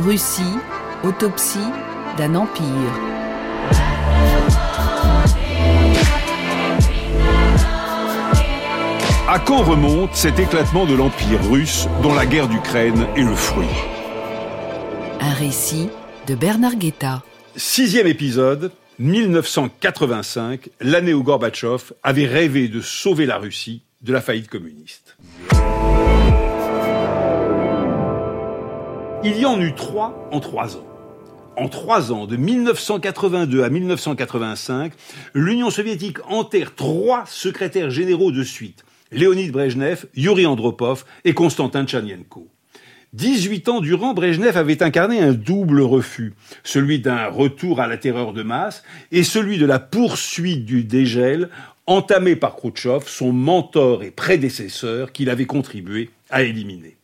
Russie, autopsie d'un empire. À quand remonte cet éclatement de l'Empire russe dont la guerre d'Ukraine est le fruit? Un récit de Bernard Guetta. Sixième épisode, 1985, l'année où Gorbatchev avait rêvé de sauver la Russie de la faillite communiste. Il y en eut trois en trois ans. En trois ans, de 1982 à 1985, l'Union soviétique enterre trois secrétaires généraux de suite. Léonid Brejnev, Yuri Andropov et Konstantin. 18 ans durant, Brejnev avait incarné un double refus, celui d'un retour à la terreur de masse et celui de la poursuite du dégel entamé par Khrouchtchev, son mentor et prédécesseur qu'il avait contribué à éliminer.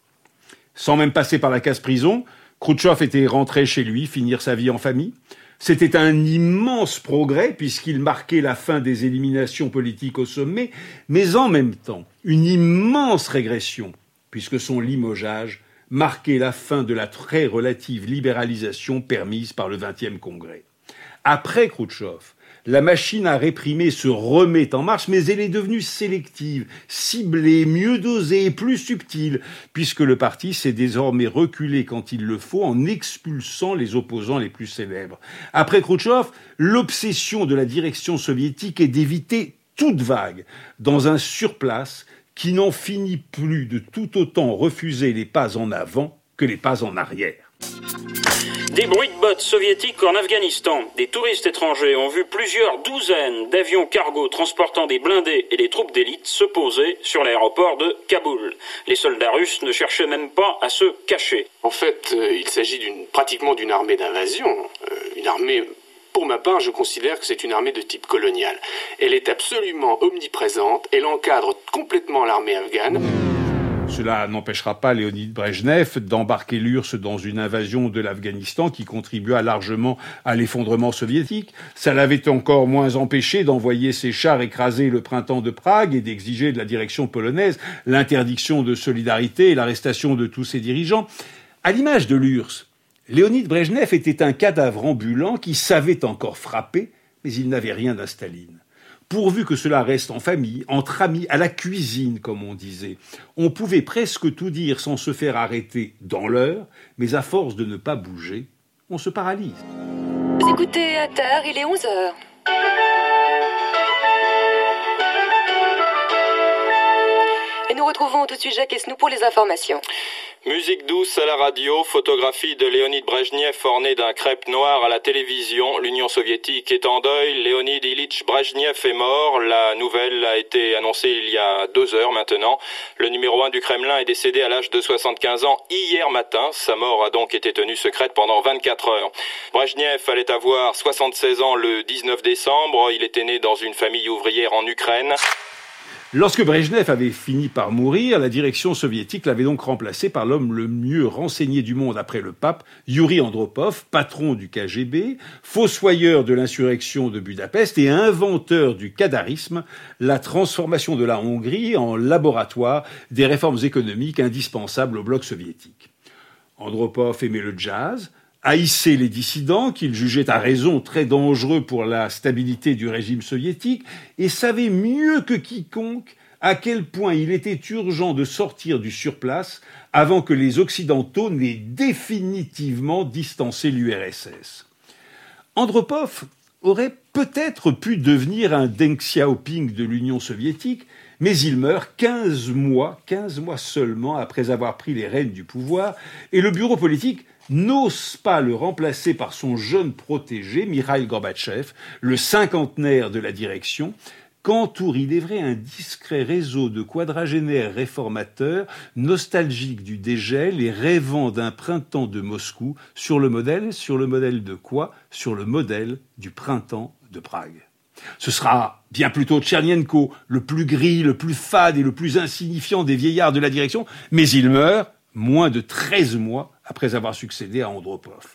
Sans même passer par la case prison, Khrouchtchev était rentré chez lui finir sa vie en famille. C'était un immense progrès puisqu'il marquait la fin des éliminations politiques au sommet, mais en même temps une immense régression puisque son limogeage marquait la fin de la très relative libéralisation permise par le XXe Congrès. Après Khrouchtchev, la machine à réprimer se remet en marche, mais elle est devenue sélective, ciblée, mieux dosée, plus subtile, puisque le parti s'est désormais reculé quand il le faut en expulsant les opposants les plus célèbres. Après Khrouchtchev, l'obsession de la direction soviétique est d'éviter toute vague dans un surplace qui n'en finit plus de tout autant refuser les pas en avant que les pas en arrière. Des bruits de bottes soviétiques en Afghanistan. Des touristes étrangers ont vu plusieurs douzaines d'avions cargo transportant des blindés et des troupes d'élite se poser sur l'aéroport de Kaboul. Les soldats russes ne cherchaient même pas à se cacher. En fait, euh, il s'agit pratiquement d'une armée d'invasion, euh, une armée pour ma part, je considère que c'est une armée de type colonial. Elle est absolument omniprésente, elle encadre complètement l'armée afghane. Cela n'empêchera pas Léonid Brejnev d'embarquer l'URSS dans une invasion de l'Afghanistan qui contribua largement à l'effondrement soviétique. Ça l'avait encore moins empêché d'envoyer ses chars écraser le printemps de Prague et d'exiger de la direction polonaise l'interdiction de solidarité et l'arrestation de tous ses dirigeants. À l'image de l'URSS, Léonid Brejnev était un cadavre ambulant qui savait encore frapper, mais il n'avait rien d'un Staline pourvu que cela reste en famille, entre amis, à la cuisine, comme on disait. On pouvait presque tout dire sans se faire arrêter dans l'heure, mais à force de ne pas bouger, on se paralyse. Écoutez à terre, il est 11 heures. Et nous retrouvons tout de suite Jacques Esnou pour les informations. Musique douce à la radio, photographie de Léonid Brejnev ornée d'un crêpe noir à la télévision. L'Union soviétique est en deuil. Léonid Ilyich Brejnev est mort. La nouvelle a été annoncée il y a deux heures maintenant. Le numéro un du Kremlin est décédé à l'âge de 75 ans hier matin. Sa mort a donc été tenue secrète pendant 24 heures. Brejnev allait avoir 76 ans le 19 décembre. Il était né dans une famille ouvrière en Ukraine. Lorsque Brejnev avait fini par mourir, la direction soviétique l'avait donc remplacé par l'homme le mieux renseigné du monde après le pape, Yuri Andropov, patron du KGB, fossoyeur de l'insurrection de Budapest et inventeur du kadarisme, la transformation de la Hongrie en laboratoire des réformes économiques indispensables au bloc soviétique. Andropov aimait le jazz, haïssait les dissidents qu'il jugeait à raison très dangereux pour la stabilité du régime soviétique et savait mieux que quiconque à quel point il était urgent de sortir du surplace avant que les Occidentaux n'aient définitivement distancé l'URSS. Andropov aurait peut-être pu devenir un Deng Xiaoping de l'Union soviétique, mais il meurt 15 mois, 15 mois seulement après avoir pris les rênes du pouvoir, et le bureau politique n'ose pas le remplacer par son jeune protégé, Mikhail Gorbatchev, le cinquantenaire de la direction, qu'entoure, il est vrai, un discret réseau de quadragénaires réformateurs, nostalgiques du dégel et rêvant d'un printemps de Moscou, sur le modèle, sur le modèle de quoi? Sur le modèle du printemps de Prague. Ce sera bien plutôt Tchernienko, le plus gris, le plus fade et le plus insignifiant des vieillards de la direction, mais il meurt moins de 13 mois après avoir succédé à Andropov.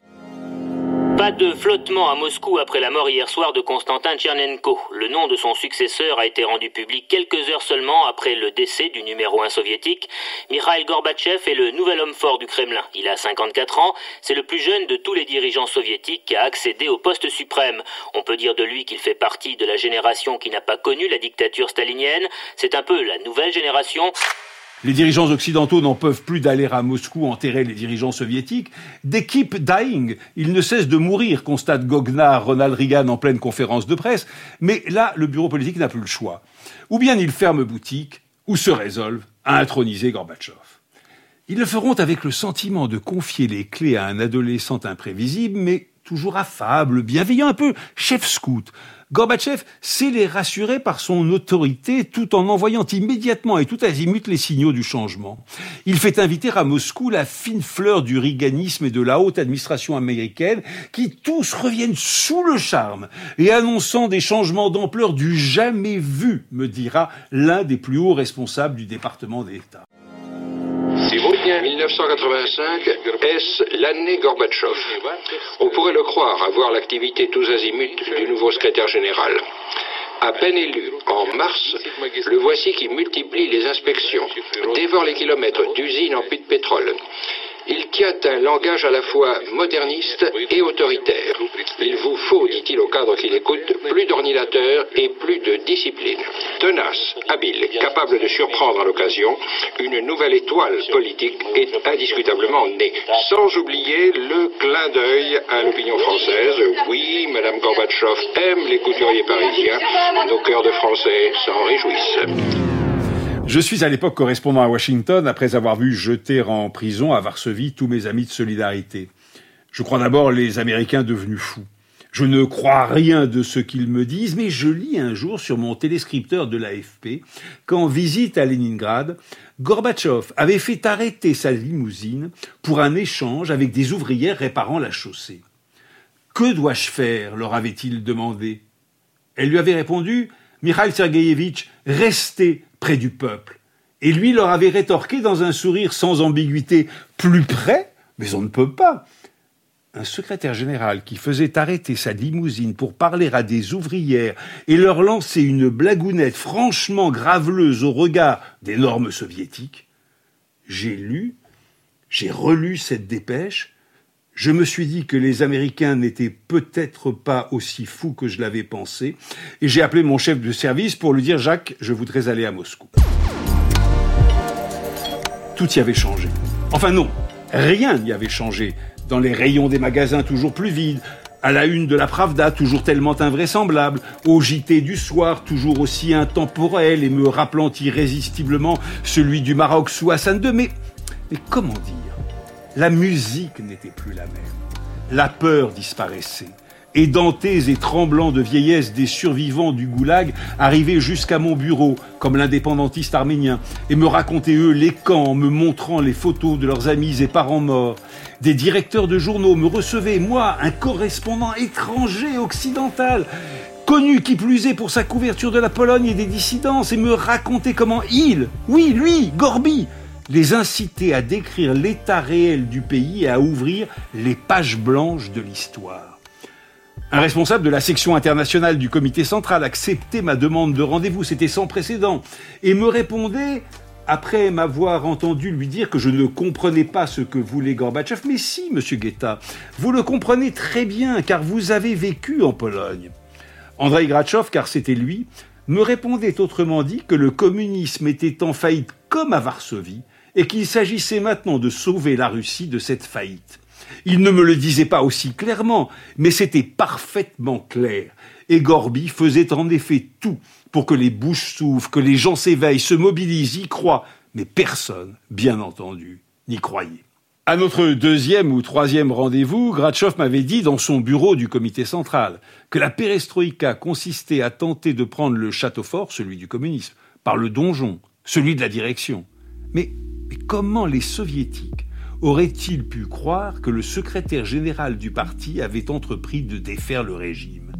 Pas de flottement à Moscou après la mort hier soir de Konstantin Tchernenko. Le nom de son successeur a été rendu public quelques heures seulement après le décès du numéro 1 soviétique. Mikhail Gorbatchev est le nouvel homme fort du Kremlin. Il a 54 ans, c'est le plus jeune de tous les dirigeants soviétiques qui a accédé au poste suprême. On peut dire de lui qu'il fait partie de la génération qui n'a pas connu la dictature stalinienne. C'est un peu la nouvelle génération. Les dirigeants occidentaux n'en peuvent plus d'aller à Moscou enterrer les dirigeants soviétiques. They keep dying. Ils ne cessent de mourir, constate Gognard Ronald Reagan en pleine conférence de presse. Mais là, le bureau politique n'a plus le choix. Ou bien ils ferment boutique, ou se résolvent à introniser Gorbatchev. Ils le feront avec le sentiment de confier les clés à un adolescent imprévisible, mais toujours affable, bienveillant, un peu chef scout, Gorbatchev sait les rassurer par son autorité tout en envoyant immédiatement et tout azimut les signaux du changement. Il fait inviter à Moscou la fine fleur du riganisme et de la haute administration américaine qui tous reviennent sous le charme et annonçant des changements d'ampleur du jamais vu, me dira l'un des plus hauts responsables du département d'État. 1985, est-ce l'année Gorbatchev On pourrait le croire à voir l'activité tous azimuts du nouveau secrétaire général. À peine élu, en mars, le voici qui multiplie les inspections, dévore les kilomètres d'usines en puits de pétrole, il tient un langage à la fois moderniste et autoritaire. Il vous faut, dit-il au cadre qui l'écoute, plus d'ordinateurs et plus de discipline. Tenace, habile, capable de surprendre à l'occasion, une nouvelle étoile politique est indiscutablement née. Sans oublier le clin d'œil à l'opinion française. Oui, Madame Gorbatchev aime les couturiers parisiens. Nos cœurs de Français s'en réjouissent. Je suis à l'époque correspondant à Washington après avoir vu jeter en prison à Varsovie tous mes amis de solidarité. Je crois d'abord les Américains devenus fous. Je ne crois rien de ce qu'ils me disent, mais je lis un jour sur mon téléscripteur de l'AFP qu'en visite à Leningrad, Gorbatchev avait fait arrêter sa limousine pour un échange avec des ouvrières réparant la chaussée. Que dois-je faire? leur avait-il demandé. Elle lui avait répondu Mikhail Sergeyevitch, restez près du peuple. Et lui leur avait rétorqué dans un sourire sans ambiguïté Plus près Mais on ne peut pas. Un secrétaire général qui faisait arrêter sa limousine pour parler à des ouvrières et leur lancer une blagounette franchement graveleuse au regard des normes soviétiques. J'ai lu, j'ai relu cette dépêche, je me suis dit que les Américains n'étaient peut-être pas aussi fous que je l'avais pensé, et j'ai appelé mon chef de service pour lui dire Jacques, je voudrais aller à Moscou. Tout y avait changé. Enfin non, rien n'y avait changé. Dans les rayons des magasins toujours plus vides, à la une de la Pravda, toujours tellement invraisemblable, au JT du soir, toujours aussi intemporel et me rappelant irrésistiblement celui du Maroc sous Hassan II. Mais, mais comment dire? La musique n'était plus la même. La peur disparaissait. Édentés et tremblants de vieillesse des survivants du goulag arrivaient jusqu'à mon bureau, comme l'indépendantiste arménien, et me racontaient eux les camps, me montrant les photos de leurs amis et parents morts. Des directeurs de journaux me recevaient, moi, un correspondant étranger occidental, connu qui plus est pour sa couverture de la Pologne et des dissidences, et me racontaient comment il, oui, lui, Gorby, les inciter à décrire l'état réel du pays et à ouvrir les pages blanches de l'histoire. Un responsable de la section internationale du comité central acceptait ma demande de rendez-vous, c'était sans précédent, et me répondait, après m'avoir entendu lui dire que je ne comprenais pas ce que voulait Gorbatchev, mais si, monsieur Guetta, vous le comprenez très bien, car vous avez vécu en Pologne. Andrei Gratchov, car c'était lui, me répondait autrement dit que le communisme était en faillite comme à Varsovie, et qu'il s'agissait maintenant de sauver la Russie de cette faillite. Il ne me le disait pas aussi clairement, mais c'était parfaitement clair. Et Gorby faisait en effet tout pour que les bouches s'ouvrent, que les gens s'éveillent, se mobilisent, y croient, mais personne, bien entendu, n'y croyait. À notre deuxième ou troisième rendez-vous, Gratchov m'avait dit dans son bureau du comité central que la perestroïka consistait à tenter de prendre le château fort, celui du communisme, par le donjon, celui de la direction. Mais comment les soviétiques auraient-ils pu croire que le secrétaire général du parti avait entrepris de défaire le régime?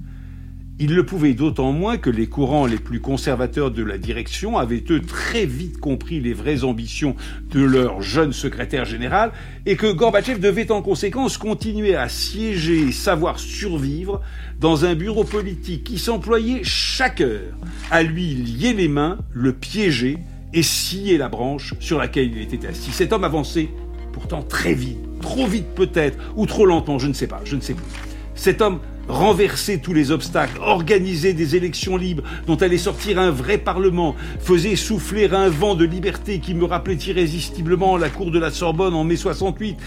Il le pouvait d'autant moins que les courants les plus conservateurs de la direction avaient eux très vite compris les vraies ambitions de leur jeune secrétaire général et que Gorbatchev devait en conséquence continuer à siéger et savoir survivre dans un bureau politique qui s'employait chaque heure à lui lier les mains, le piéger et scier la branche sur laquelle il était assis. Cet homme avançait pourtant très vite, trop vite peut-être, ou trop lentement, je ne sais pas, je ne sais plus. Cet homme renverser tous les obstacles, organiser des élections libres dont allait sortir un vrai Parlement, faisait souffler un vent de liberté qui me rappelait irrésistiblement la cour de la Sorbonne en mai 68.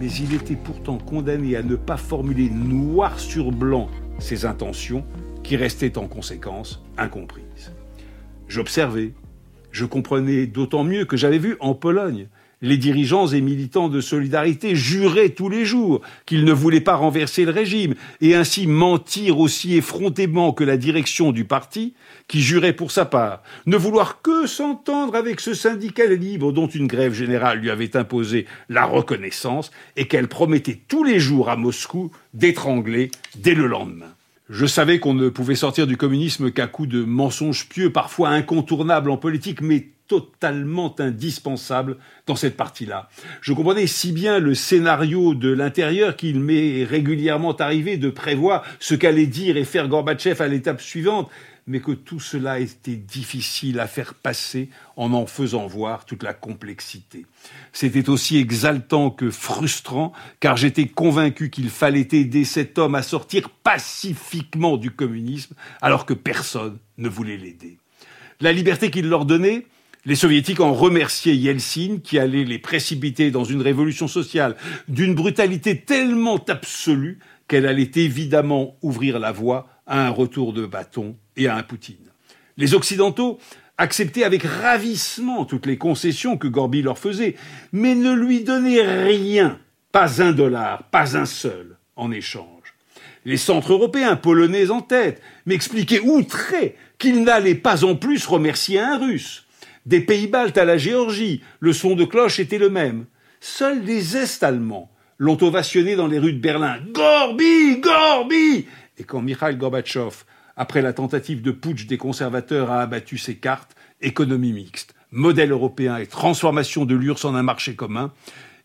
Mais il était pourtant condamné à ne pas formuler noir sur blanc ses intentions, qui restaient en conséquence incomprises. J'observais, je comprenais d'autant mieux que j'avais vu en Pologne les dirigeants et militants de solidarité juraient tous les jours qu'ils ne voulaient pas renverser le régime et ainsi mentir aussi effrontément que la direction du parti, qui jurait pour sa part ne vouloir que s'entendre avec ce syndicat libre dont une grève générale lui avait imposé la reconnaissance et qu'elle promettait tous les jours à Moscou d'étrangler dès le lendemain. Je savais qu'on ne pouvait sortir du communisme qu'à coup de mensonges pieux, parfois incontournables en politique, mais totalement indispensable dans cette partie-là. Je comprenais si bien le scénario de l'intérieur qu'il m'est régulièrement arrivé de prévoir ce qu'allait dire et faire Gorbatchev à l'étape suivante, mais que tout cela était difficile à faire passer en en faisant voir toute la complexité. C'était aussi exaltant que frustrant, car j'étais convaincu qu'il fallait aider cet homme à sortir pacifiquement du communisme, alors que personne ne voulait l'aider. La liberté qu'il leur donnait, les soviétiques en remerciaient Yeltsin qui allait les précipiter dans une révolution sociale d'une brutalité tellement absolue qu'elle allait évidemment ouvrir la voie à un retour de bâton et à un Poutine. Les Occidentaux acceptaient avec ravissement toutes les concessions que Gorby leur faisait, mais ne lui donnaient rien, pas un dollar, pas un seul, en échange. Les centres européens, polonais en tête, m'expliquaient outrés qu'ils n'allaient pas en plus remercier un russe. Des pays baltes à la Géorgie, le son de cloche était le même. Seuls les Est-Allemands l'ont ovationné dans les rues de Berlin. Gorbi Gorbi Et quand Mikhail Gorbatchev, après la tentative de putsch des conservateurs, a abattu ses cartes, économie mixte, modèle européen et transformation de l'URSS en un marché commun,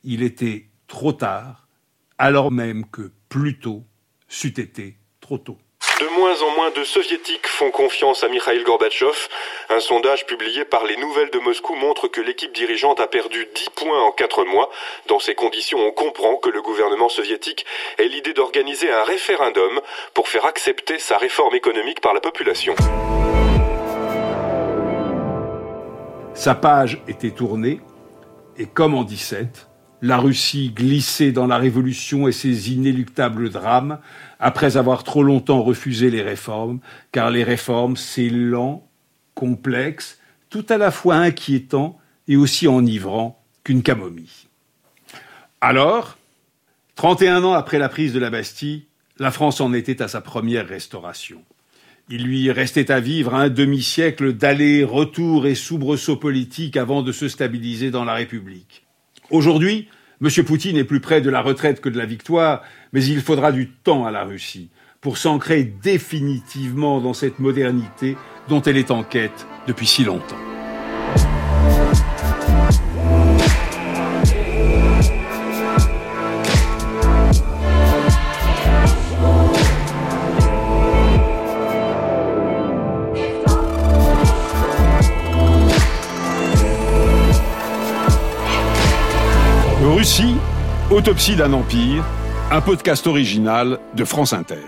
il était trop tard, alors même que plus tôt c'eût été trop tôt. De moins en moins de soviétiques font confiance à Mikhail Gorbatchev. Un sondage publié par les Nouvelles de Moscou montre que l'équipe dirigeante a perdu 10 points en 4 mois. Dans ces conditions, on comprend que le gouvernement soviétique ait l'idée d'organiser un référendum pour faire accepter sa réforme économique par la population. Sa page était tournée, et comme en 17, la Russie glissait dans la révolution et ses inéluctables drames, après avoir trop longtemps refusé les réformes, car les réformes, c'est lent, complexe, tout à la fois inquiétant et aussi enivrant qu'une camomille. Alors, 31 ans après la prise de la Bastille, la France en était à sa première restauration. Il lui restait à vivre un demi-siècle d'aller-retour et soubresauts politiques avant de se stabiliser dans la République. Aujourd'hui, M. Poutine est plus près de la retraite que de la victoire, mais il faudra du temps à la Russie pour s'ancrer définitivement dans cette modernité dont elle est en quête depuis si longtemps. Autopsie d'un empire, un podcast original de France Inter.